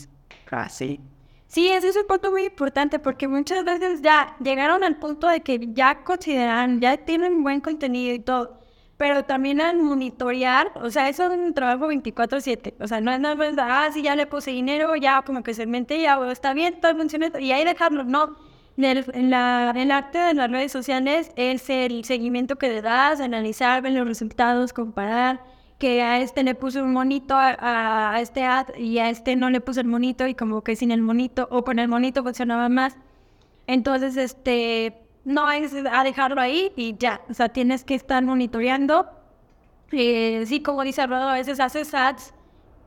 Ah, sí. Sí, ese es un punto muy importante porque muchas veces ya llegaron al punto de que ya consideran, ya tienen buen contenido y todo, pero también al monitorear, o sea, eso es un trabajo 24/7, o sea, no es nada más, ah, sí, ya le puse dinero, ya como que se mente, ya bueno, está bien, todo funciona, y ahí dejarlo, no. el, en la, el arte de las redes sociales es el seguimiento que le das, analizar, ver los resultados, comparar, que a este le puse un monito a, a este ad y a este no le puse el monito y como que sin el monito o con el monito funcionaba más. Entonces, este, no es a dejarlo ahí y ya, o sea, tienes que estar monitoreando. Eh, sí, como dice Rodo, a veces haces ads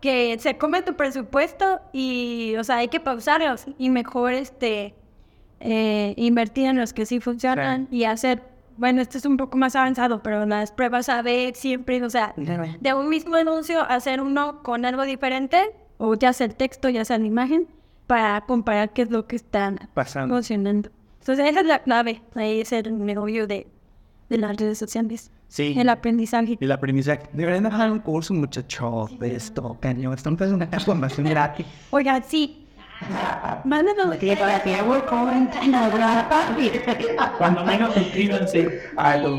que se come tu presupuesto y, o sea, hay que pausarlos y mejor, este, eh, invertir en los que sí funcionan y hacer, bueno, esto es un poco más avanzado, pero las pruebas a ver siempre, o sea, de un mismo anuncio hacer uno con algo diferente, o ya sea el texto, ya sea la imagen, para comparar qué es lo que está Pasando. funcionando. Entonces esa es la clave, ahí es el negocio de, de las redes sociales, Sí. el aprendizaje. El aprendizaje. Deberían dejar un curso, muchachos, de esto, cañón. Están empezando una transformación gratis. Oiga, sí. Mándanos Cuando menos inscríbanse a los.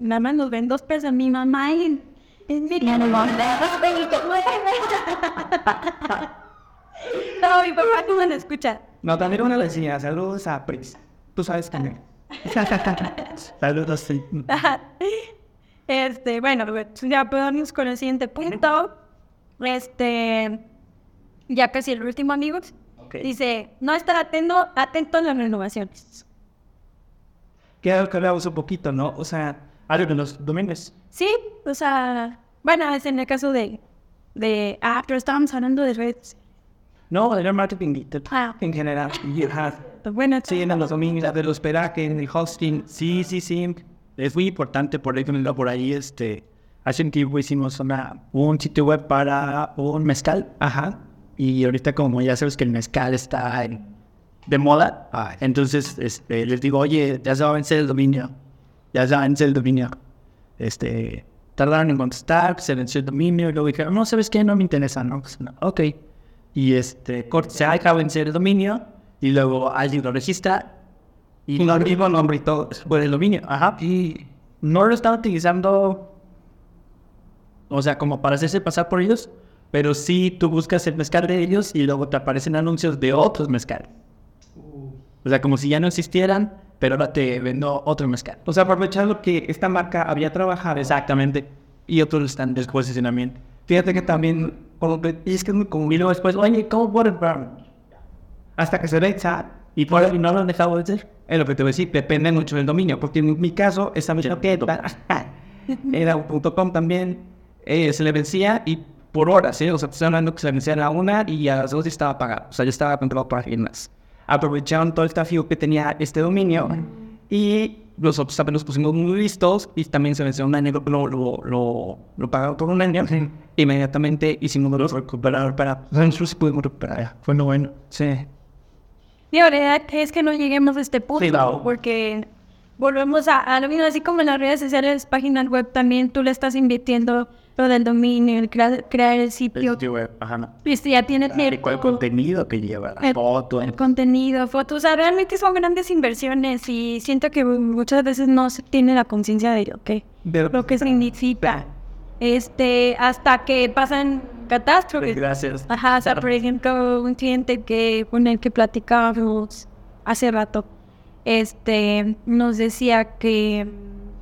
Nada más nos ven dos personas, mi mamá y... y mi No, mi papá no me escucha. No, también una decía, saludos a Pris. Tú sabes también. Saludos. sí. Este, bueno, ya podemos con el siguiente punto. Este, ya casi el último, amigos. Dice, no estar atento, atento a las renovaciones. Que algo que hablamos un poquito, ¿no? O sea, Algo de los dominios. Sí, o sea, bueno, es en el caso de, de, ah, pero estábamos hablando de redes. No, era marketing digital Ah. en general. Pues bueno, Sí, en los dominios, de los hospedaje, en el hosting. Sí, sí, sí. Es muy importante, por ejemplo, por ahí, este, hace un tiempo hicimos una, un sitio web para un mezcal. Ajá. Y ahorita como ya sabes que el mezcal está en- de moda, entonces este, les digo, oye, ya se va a vencer el dominio. Ya se va a vencer el dominio. Este, tardaron en contestar, se venció el dominio y luego dijeron, no, ¿sabes qué? No me interesa, ¿no? Pues, no, ok. Y este, se acaba de vencer el dominio y luego alguien lo registra y el mismo nombre y todo. por el dominio, ajá. Y no lo están utilizando, o sea, como para hacerse pasar por ellos, pero sí tú buscas el mezcal de ellos y luego te aparecen anuncios de otros mezcal. O sea, como si ya no existieran, pero ahora te vendo otro mezcal. O sea, aprovechando que esta marca había trabajado. Exactamente. Y otros están de posicionamiento. Fíjate que también, como que- y es que es muy común. Y luego después, oye, ¿cómo puedo entrar? Hasta que se ve chat. Y por ahí no lo han dejado de hacer. Es lo que te voy a decir, depende mucho del dominio. Porque en mi caso, esa tienda era un punto .com también. eh, se le vencía y por horas, ¿eh? O sea, te estoy hablando que se le vencía a la una y a las dos ya estaba pagado. O sea, ya estaba alguien más. Aprovecharon todo el tráfico que tenía este dominio y nosotros también nos pusimos muy listos y también se venció un año, lo, lo, lo, lo pagaron por un año. Inmediatamente hicimos los recuperar para... Nosotros sí pudimos recuperar. Fue lo bueno. Sí. La verdad es que no lleguemos a este punto, Sí, no. porque volvemos a, a lo mismo, así como en las redes sociales, páginas web, también tú le estás invirtiendo lo del dominio, el crea- crear el El sitio, sitio web, ajá. si ya el, cuál contenido que lleva, la el- el contenido, fotos, o sea, realmente son grandes inversiones y siento que muchas veces no se tiene la conciencia de lo que, De- lo que significa, este, hasta que pasan catástrofes. Gracias. Ajá, o sea, por ejemplo, un cliente que con el que platicábamos hace rato, este, nos decía que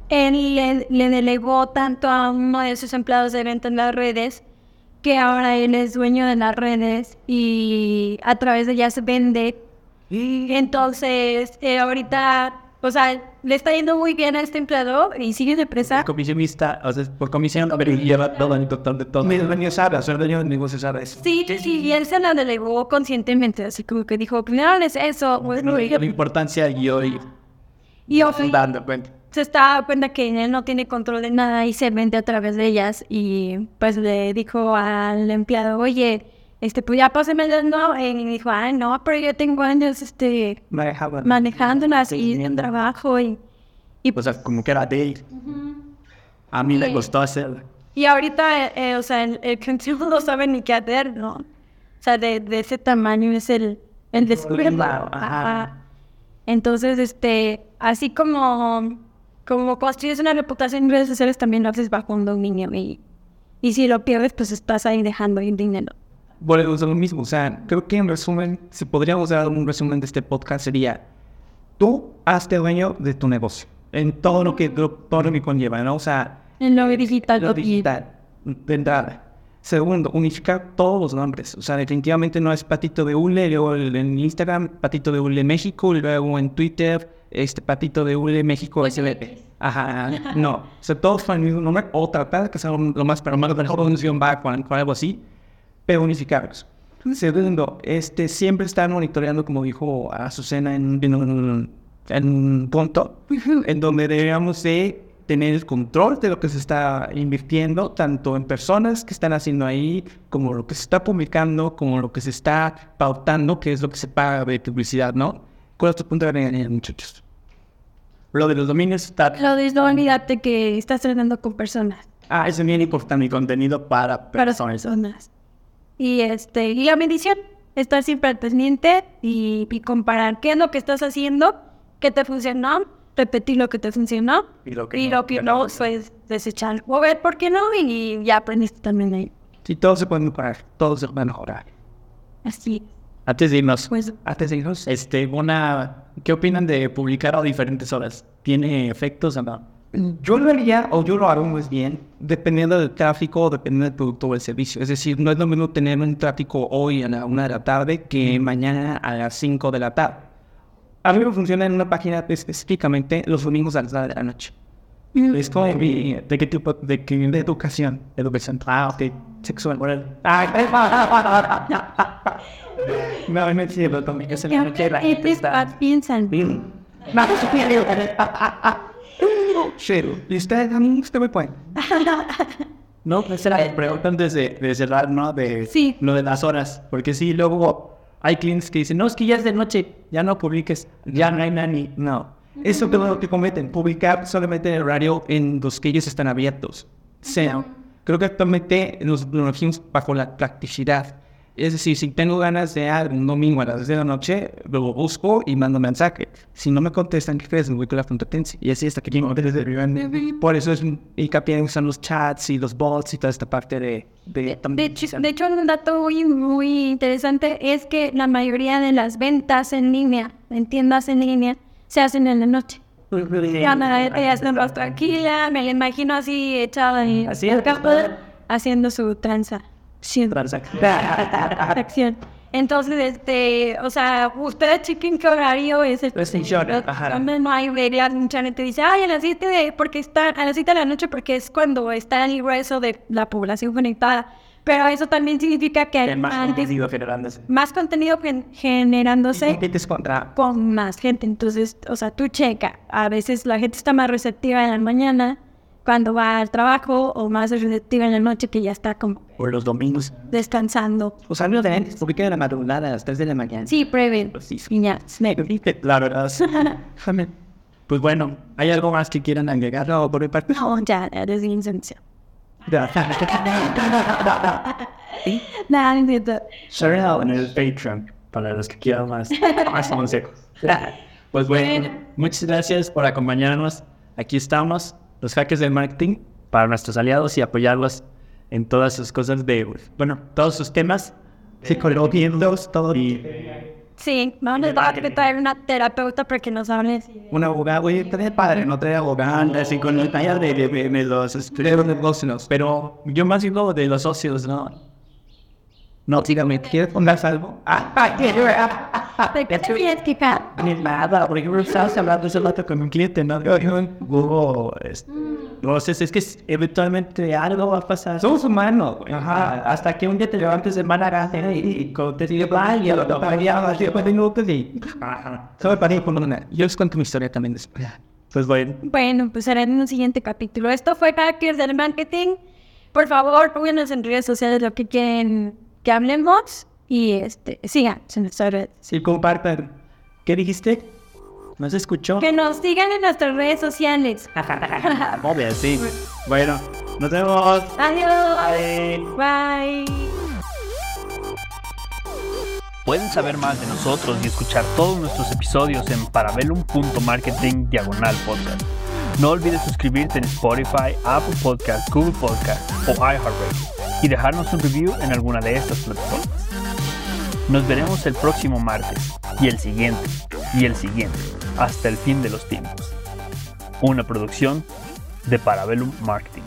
él le, le delegó tanto a uno de sus empleados de venta en las redes que ahora él es dueño de las redes y a través de ellas vende. Y entonces, eh, ahorita, o sea, le está yendo muy bien a este empleador y sigue de empresa. comisionista, o sea, por comisión, pero lleva todo el total de todo. Mi dueño Sara, soy dueño de negocios Sara. Es Sí, sí, y él se la delegó conscientemente, así como que dijo, primero es eso, bueno, y, La importancia y hoy y hoy dando cuenta. Se está dando cuenta que él no tiene control de nada y se vende a través de ellas y pues le dijo al empleado, oye, este, pues ya pásame el no, y dijo, ah, no, pero yo tengo años, este, manejaba. manejándolas y en trabajo y, y O sea, como que era de él. A mí me Sí. costó hacer. Y ahorita, eh, o sea, el, el consumo no sabe ni qué hacer, ¿no? O sea, de, de ese tamaño es el, el. Ajá. Entonces, este, así como, como construyes una reputación en redes sociales, también lo haces bajo un dominio. Y, y si lo pierdes, pues estás ahí dejando ir dinero. volvemos a lo mismo. O sea, creo que en resumen, si podríamos dar un resumen de este podcast sería, tú hazte dueño de tu negocio, en todo lo que, todo lo que conlleva, ¿no? O sea, En lo digital. lo digital, de entrada. Segundo, unificar todos los nombres. O sea, definitivamente no es Patito de Ule, luego en Instagram, Patito de Ule México, luego en Twitter, este Patito de Ule México SBP. Ajá, no. O sea, todos con el mismo nombre, o tratar que sea lo más, pero más mejor un back o algo así, pero unificarlos. Segundo, este, siempre estar monitoreando, como dijo Azucena en, en, un- en un punto, en donde debemos de tener el control de lo que se está invirtiendo, tanto en personas que están haciendo ahí, como lo que se está publicando, como lo que se está pautando, que es lo que se paga de publicidad, ¿no? ¿Cuál es tu punto de vista, muchachos? Lo de los dominios está... Lo de no olvídate que estás tratando con personas. Ah, eso es bien importante, mi contenido para Para personas. personas. Y este, y la medición, estar siempre al pendiente y, y comparar qué es lo que estás haciendo, qué te funcionó, repetir lo que te funcionó Y lo que y no, lo que no, pues desechar. O ver por qué no y ya aprendiste también ahí. Sí, todo se puede mejorar, todo se puede mejorar. Así. Antes de irnos, Pues Antes de irnos, este, una... ¿Qué opinan de publicar a diferentes horas? ¿Tiene efectos o no? Yo lo haría, o yo lo hago más bien, dependiendo del tráfico o dependiendo del producto o el servicio. Es decir, no es lo mismo tener un tráfico hoy a la una de la tarde que mañana a las 5 de la tarde. A mí me funciona en una página específicamente los domingos a las 9 de la noche. Es como mi ¿De qué tipo? ¿De qué? de educación Educación. Ah, ok. sexual. Órale. No, no es cierto, también es la noche la ¿Qué gente está... piensan? Cero. Y usted, a mí, usted me puede. No, esa era la pregunta antes de, de cerrar, ¿no? De Sí. lo de las horas. Porque sí, luego hay clientes que dicen, no, es que ya es de noche, ya no publiques, ya no hay nani. No. Eso es lo que cometen, publicar solamente en el horario en los que ellos están abiertos. Sea, creo que actualmente nos nos regimos bajo la practicidad. Es decir, si tengo ganas de algo un domingo a las 10 de la noche, luego busco y mando mensaje. Si no me contestan, ¿qué crees? Me voy con la competencia. Y así hasta que llego desde Por eso es hincapié en usar los chats y los bots y toda esta parte de... de, De hecho, de hecho, un dato muy, muy interesante es que la mayoría de las ventas en línea, en tiendas en línea, se hacen en la noche. Ya nada, ella está más tranquila, me la imagino así echada en Así el es. campo, haciendo su tranza. Sí, acción. Entonces, este, o sea, ustedes chequen qué horario es el Es en short, ajá. donde no hay vería mucha gente dice, ay, a las 7 de, porque está, a las 7 de la noche porque es cuando está el grueso de la población conectada. Pero eso también significa que hay más contenido generándose. más contenido gen- generándose Compites contra... con más gente. Entonces, o sea, tú checa. A veces la gente está más receptiva en la mañana cuando va al trabajo o más receptiva en la noche que ya está como Por los domingos. descansando. Los amigos de antes publican en la madrugada a las 3 de la mañana. Sí, prueben. Sí. Y ya. La verdad. Pues bueno, ¿hay algo más que quieran agregar? No, por mi parte. No, ya, ya, desde insencia. Ya. Nada, no cierto. Share en el Patreon para los que quieran más, más consejos. Pues bueno, muchas gracias por acompañarnos. Aquí estamos, los hackers del marketing, para nuestros aliados y apoyarlos en todas sus cosas de, bueno, todos sus temas. Psicológicos, todo. Y Sí, vamos a tener que traer una terapeuta para que nos hable. Un abogado, güey, tener padre, no tener abogado. así con los tallas de, de, de- de los. Pero yo más digo de los socios, ¿no? No, dígame, ¿quieres poner algo? Ah, ¿De qué te que quejar? Ni nada, por ejemplo, estabas hablando hace rato con un cliente, ¿no? Hugo, es- no sé, es que eventualmente algo va a pasar. somos humanos, güey. Ajá, hasta que un día te levantes de mala gana y, te digo, ay, yo lo pagaría Ya, después de minutos y... Ajá. Solo para ir por una. Yo les cuento mi historia también después. Pues bueno, Bueno, pues será en un siguiente capítulo. Esto fue Hackers del Marketing. Por favor, pónganos en redes sociales lo que quieren que hablemos y este, sigan en nuestras redes. Sí, compartan. ¿qué dijiste? ¿No se escuchó? Que nos sigan en nuestras redes sociales. Obvio, sí. Bueno, nos vemos. Adiós. Bye. Bye. Pueden saber más de nosotros y escuchar todos nuestros episodios en parabellum.marketing diagonal podcast. No olvides suscribirte en Spotify, Apple Podcast, Google Podcast o iHeartRadio. y dejarnos un review en alguna de estas plataformas. Nos veremos el próximo martes y el siguiente y el siguiente hasta el fin de los tiempos. Una producción de Parabellum Marketing.